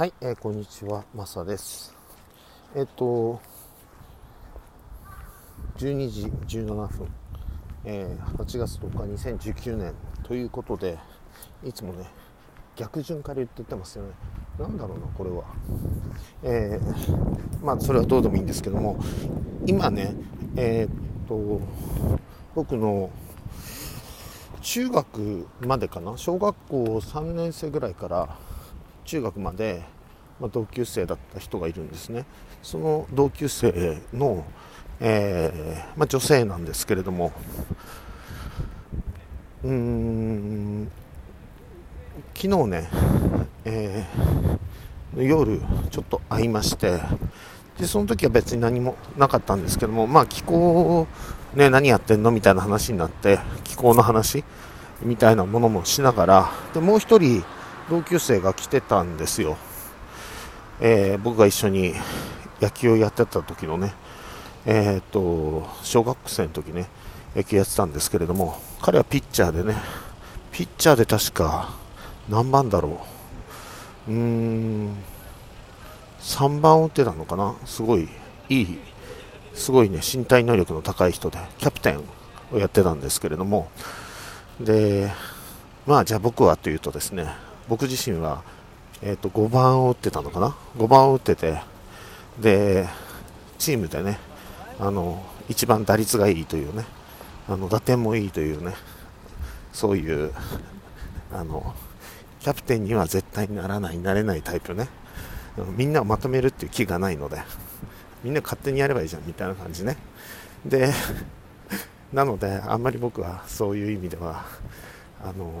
はい、えー、こんにちは、マサです。えっ、と、12時17分、えー8月10日、2019年ということで、いつもね、逆順から言ってってますよね。なんだろうな、これは。えーまあ、それはどうでもいいんですけども、今ね、えっ、と、僕の中学までかな小学校3年生ぐらいから中学まで、ま、同級生だった人がいるんですね。その同級生の、えーま、女性なんですけれどもうーん昨日ね、えー夜ちょっと会いましてでその時は別に何もなかったんですけどもまあ気候ね何やってんのみたいな話になって気候の話みたいなものもしながらでもう一人同級生が来てたんですよ、えー僕が一緒に野球をやってた時のねえーっと小学生の時ね野球やってたんですけれども彼はピッチャーでねピッチャーで確か何番だろう。うーん3番を打ってたのかな。すごいいいすごいね身体能力の高い人でキャプテンをやってたんですけれども。でまあじゃあ僕はというとですね僕自身は、えー、と5番を打ってたのかな？5番を打っててでチームでねあの一番打率がいいというねあの打点もいいというねそういうあのキャプテンには絶対にならないなれないタイプね。みんなをまとめるっていう気がないのでみんな勝手にやればいいじゃんみたいな感じね。でなのであんまり僕はそういう意味ではあの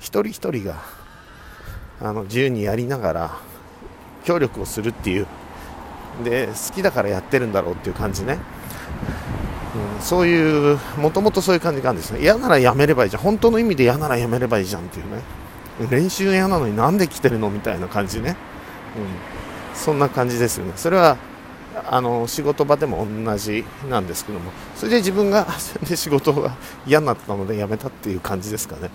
一人一人があの自由にやりながら協力をするっていう。で好きだからやってるんだろうっていう感じね、うん、そういうもともとそういう感じがあるんですね。嫌ならやめればいいじゃん。本当の意味で嫌ならやめればいいじゃんっていうね。練習嫌なのになんで来てるのみたいな感じね、うん、そんな感じですよね。それはあの仕事場でも同じなんですけども。それで自分がで仕事が嫌になったので辞めたっていう感じですかね。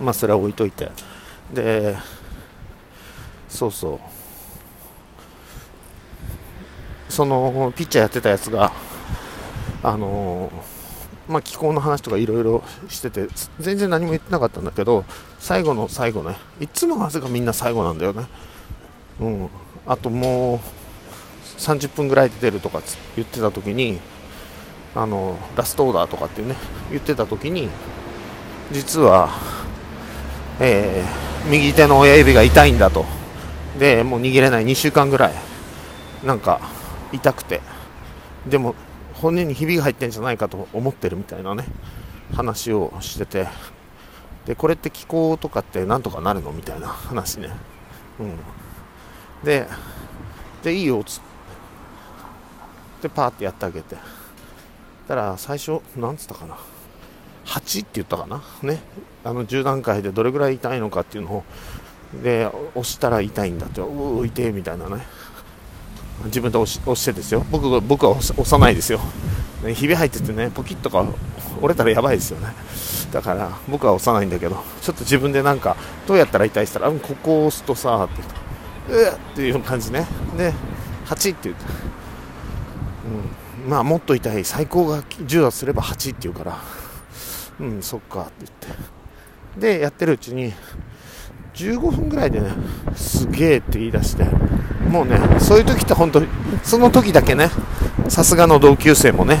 まあそれは置いといて。でそうそう。そのピッチャーやってたやつがあのまあ気候の話とかいろいろしてて全然何も言ってなかったんだけど最後の最後ね。いつもなぜかみんな最後なんだよね。うん。あともう30分ぐらいで出るとかつ言ってた時にあのラストオーダーとかってね言ってた時に実は、えー右手の親指が痛いんだと。でもう握れない。2週間ぐらい。なんか痛くて。でも骨にひびが入ってんじゃないかと思ってるみたいなね。話をしてて。でこれって気候とかってなんとかなるのみたいな。話ね。うん。ででいいよっつって。パーってやってあげて。たら最初なんつったかな。8って言ったかな？ね。あの10段階でどれぐらい痛いのかっていうのをで押したら痛いんだって。うー痛いみたいなね。自分で押し押してですよ。僕僕は押さないですよ、ね、ひび入っててねポキッとか折れたらやばいですよね。だから僕は押さないんだけどちょっと自分でなんかどうやったら痛いって言ったらうんここを押すとさって言うとうっていう感じね。で8って言ってうん、まあもっと痛い。最高が10だすれば8って言うからうんそっかって言って。でやってるうちに15分ぐらいでねすげえって言い出して。もうねそういう時って本当にその時だけねさすがの同級生もね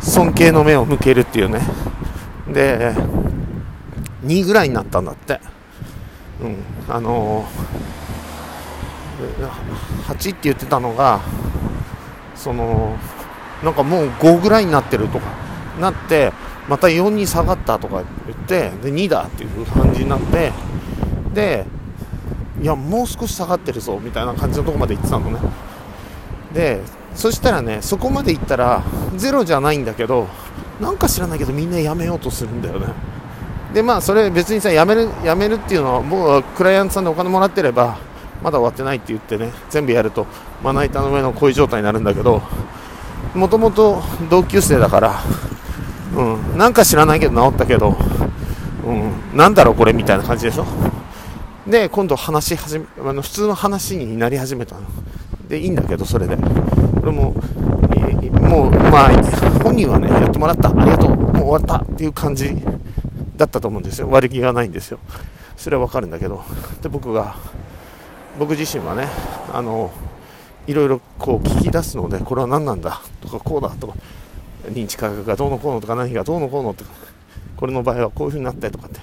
尊敬の目を向けるっていうね。で2ぐらいになったんだって。うんあのー、8って言ってたのがそのなんかもう5ぐらいになってるとかなってまた4に下がったとか言ってで2だっていう感じになってでいやもう少し下がってるぞみたいな感じのとこまで行ってたのね。でそしたらねそこまで行ったらゼロじゃないんだけどなんか知らないけどみんなやめようとするんだよね。でまあそれ別にさやめるやめるっていうのは僕はクライアントさんでお金もらってればまだ終わってないって言ってね全部やるとまな板の上のこういう状態になるんだけどもともと同級生だから、うん、なんか知らないけど治ったけど、うん、なんだろうこれみたいな感じでしょ。で今度話し始めあの普通の話になり始めたの。でいいんだけどそれで。俺ももうまあ本人はねやってもらった。ありがとう。もう終わったっていう感じだったと思うんですよ。悪気がないんですよ。それはわかるんだけど。で僕が僕自身はねあのいろいろこう聞き出すのでこれは何なんだとかこうだとか認知科学がどうのこうのとか何がどうのこうのとかこれの場合はこういう風になってとかって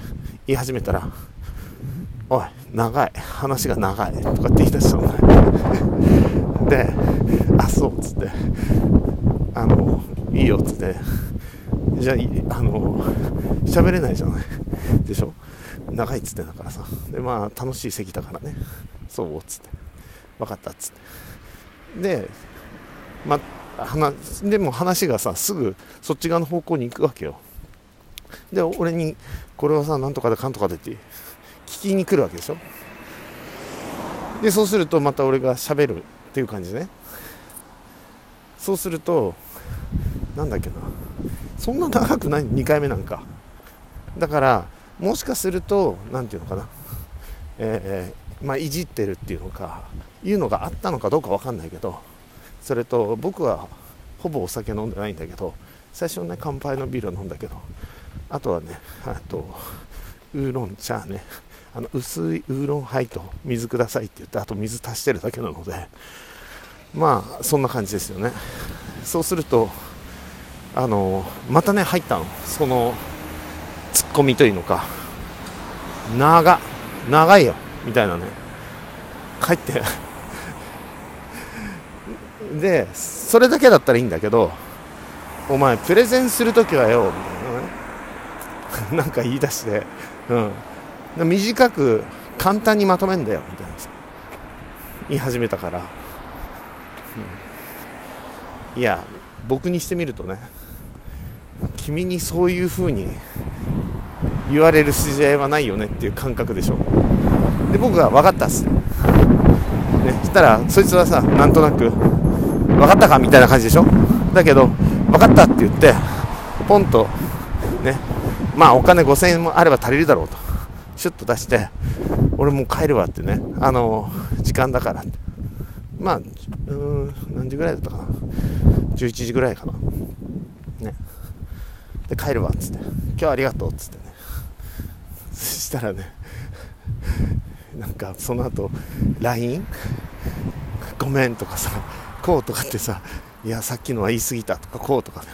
言い始めたらおい長い話が長いとかって言い出したのね。であそうっつってあのいいよっつって。じゃああの喋れないじゃない。でしょ。長いっつってだからさ。でまあ楽しい席だからね。そうっつって。分かったっつって。でまあ話でも話がさすぐそっち側の方向に行くわけよ。で俺にこれはさなんとかでかんとかでって聞きに来るわけでしょ。でそうするとまた俺がしゃべるっていう感じね。そうするとなんだっけな。そんな長くない？2回目なんか。だからもしかすると何て言うのかな。えー、まあ、いじってるっていうのかいうのがあったのかどうか分かんないけど。それと僕はほぼお酒飲んでないんだけど最初ね乾杯のビールを飲んだけどあとはねあとウーロン茶ねあの薄いウーロンハイと水くださいって言ってあと水足してるだけなのでまあそんな感じですよね。そうするとあのまたね入ったの。そのツッコミというのか長長いよみたいなね。帰ってでそれだけだったらいいんだけどお前プレゼンするときはよみたいなね。なんか言い出して、うん、短く簡単にまとめんだよみたいな。言い始めたから、うん、いや僕にしてみるとね君にそういう風に言われる筋合いはないよねっていう感覚でしょ。で僕が分かったっす。ねしたらそいつはさなんとなく分かったか？みたいな感じでしょ？だけど分かったって言ってポンとねまあお金5000円もあれば足りるだろうとシュッと出して俺もう帰るわってねあの時間だからって。まあうん何時ぐらいだったかな？11時ぐらいかな。ね。で帰るわっつって今日ありがとうっつってね。そしたらねなんかその後 LINE ごめんとかさ。こうとかってさいやさっきのは言い過ぎたとかこうとか。ね、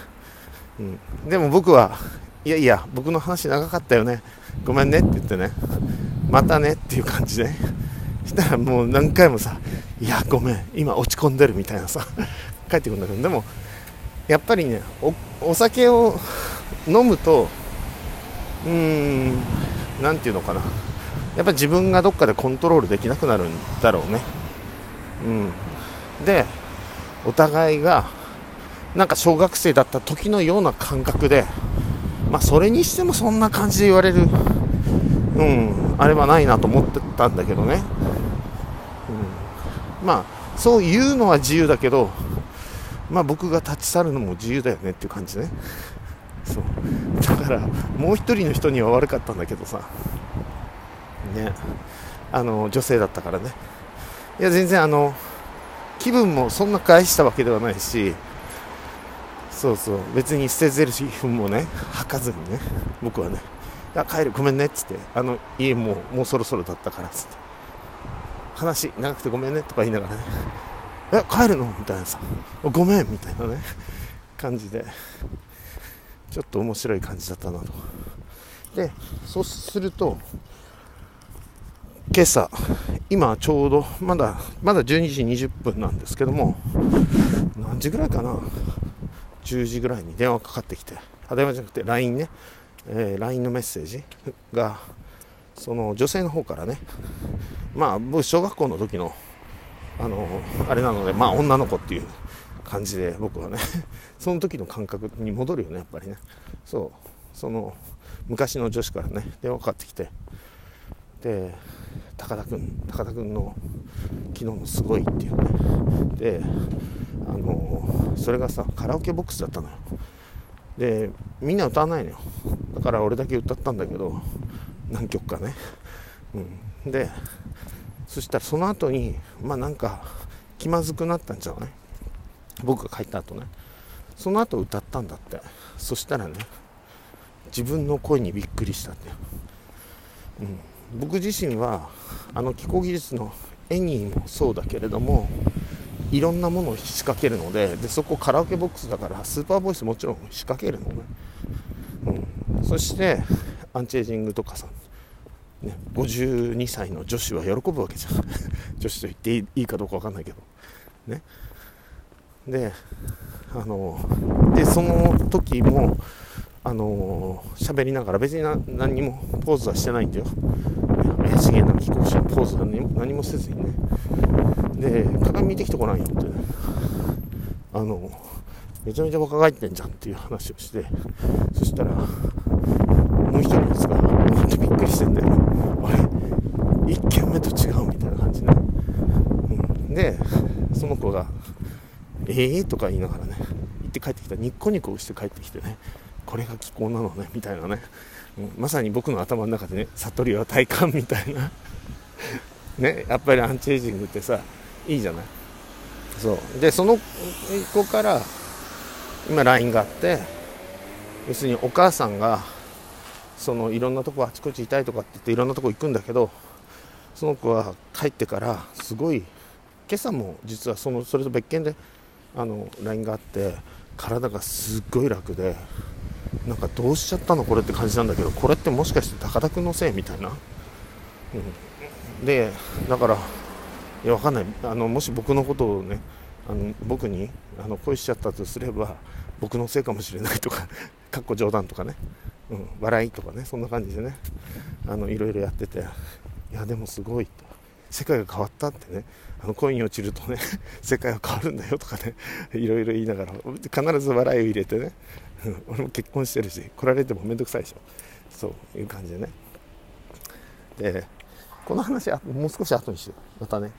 うん、でも僕はいやいや僕の話長かったよね。ごめんねって言ってね。またねっていう感じでしたらもう何回もさいやごめん。今落ち込んでるみたいなさ帰ってくるんだけど。でもやっぱりねお酒を飲むとうーん何て言うのかな。やっぱ自分がどっかでコントロールできなくなるんだろうね。うん。でお互いがなんか小学生だった時のような感覚でまあそれにしてもそんな感じで言われるうんあれはないなと思ってたんだけどね、うん、まあそう言うのは自由だけどまあ僕が立ち去るのも自由だよねっていう感じね。そう。だからもう一人の人には悪かったんだけどさ。ね。あの女性だったからね。いや全然あの気分もそんな返したわけではないしそうそう。別に捨てゼルシフもね吐かずにね僕はね「いや帰るごめんね」っつってあの家もうもうそろそろだったからっつって話長くてごめんねとか言いながらね「え帰るの?」みたいなさ「ごめん」みたいなね感じで。ちょっと面白い感じだったなと。でそうすると今朝今ちょうどまだまだ12時20分なんですけども何時ぐらいかな？10時ぐらいに電話かかってきてあ電話じゃなくて LINE ね、えー、LINE のメッセージがその女性の方からね。まあ僕小学校の時のあのあれなのでまあ女の子っていう感じで僕はね その時の感覚に戻るよねやっぱりね。そう。その昔の女子からね電話かかってきて。で高田君高田君の昨日のすごいっていうね。であのそれがさカラオケボックスだったのよ。でみんな歌わないのよ。だから俺だけ歌ったんだけど何曲かね、うん、でそしたらその後にまあなんか気まずくなったんじゃない僕が帰った後ね。その後歌ったんだって。そしたらね自分の声にびっくりしたって、うん、僕自身はあの気候技術の絵にもそうだけれどもいろんなものを仕掛けるのででそこカラオケボックスだからスーパーボイスもちろん仕掛けるのね、うん、そしてアンチエイジングとかさ、ね、52歳の女子は喜ぶわけじゃん。女子と言っていいかどうか分かんないけど。ね。であのでその時もあの喋りながら別に何にもポーズはしてないんだよ。怪しげな飛行士のポーズは何もせずにね。で鏡見てきてこないよってねあのめちゃめちゃ若返ってんじゃんっていう話をして。そしたらもう一人のやつが本当びっくりしてんだよ。あれ1軒目と違うみたいな感じね、うん、でその子が「ええー?」とか言いながらね行って帰ってきた。ニッコニコして帰ってきてね。これが気候なのねみたいなね、うん、まさに僕の頭の中でね悟りは体感みたいな。ねやっぱりアンチエイジングってさいいじゃない。そう。でその子から今 LINE があって要するにお母さんがそのいろんなとこあちこち痛いとかって言っていろんなとこ行くんだけどその子は帰ってからすごい今朝も実はそのそれと別件であの LINE があって体がすっごい楽でなんかどうしちゃったのこれって感じなんだけどこれってもしかして高田君のせいみたいな、うん、でだからいやわかんない。あのもし僕のことをねあの僕にあの恋しちゃったとすれば僕のせいかもしれないとか かっこ冗談とかね、うん、笑いとかねそんな感じでねあのいろいろやってて。いやでもすごいと。世界が変わったってねあのコイン落ちるとね 世界は変わるんだよとかねいろいろ言いながら必ず笑いを入れてね 俺も結婚してるし来られても面倒くさいでしょ。そういう感じでね。でこの話はもう少し後にしてまたね。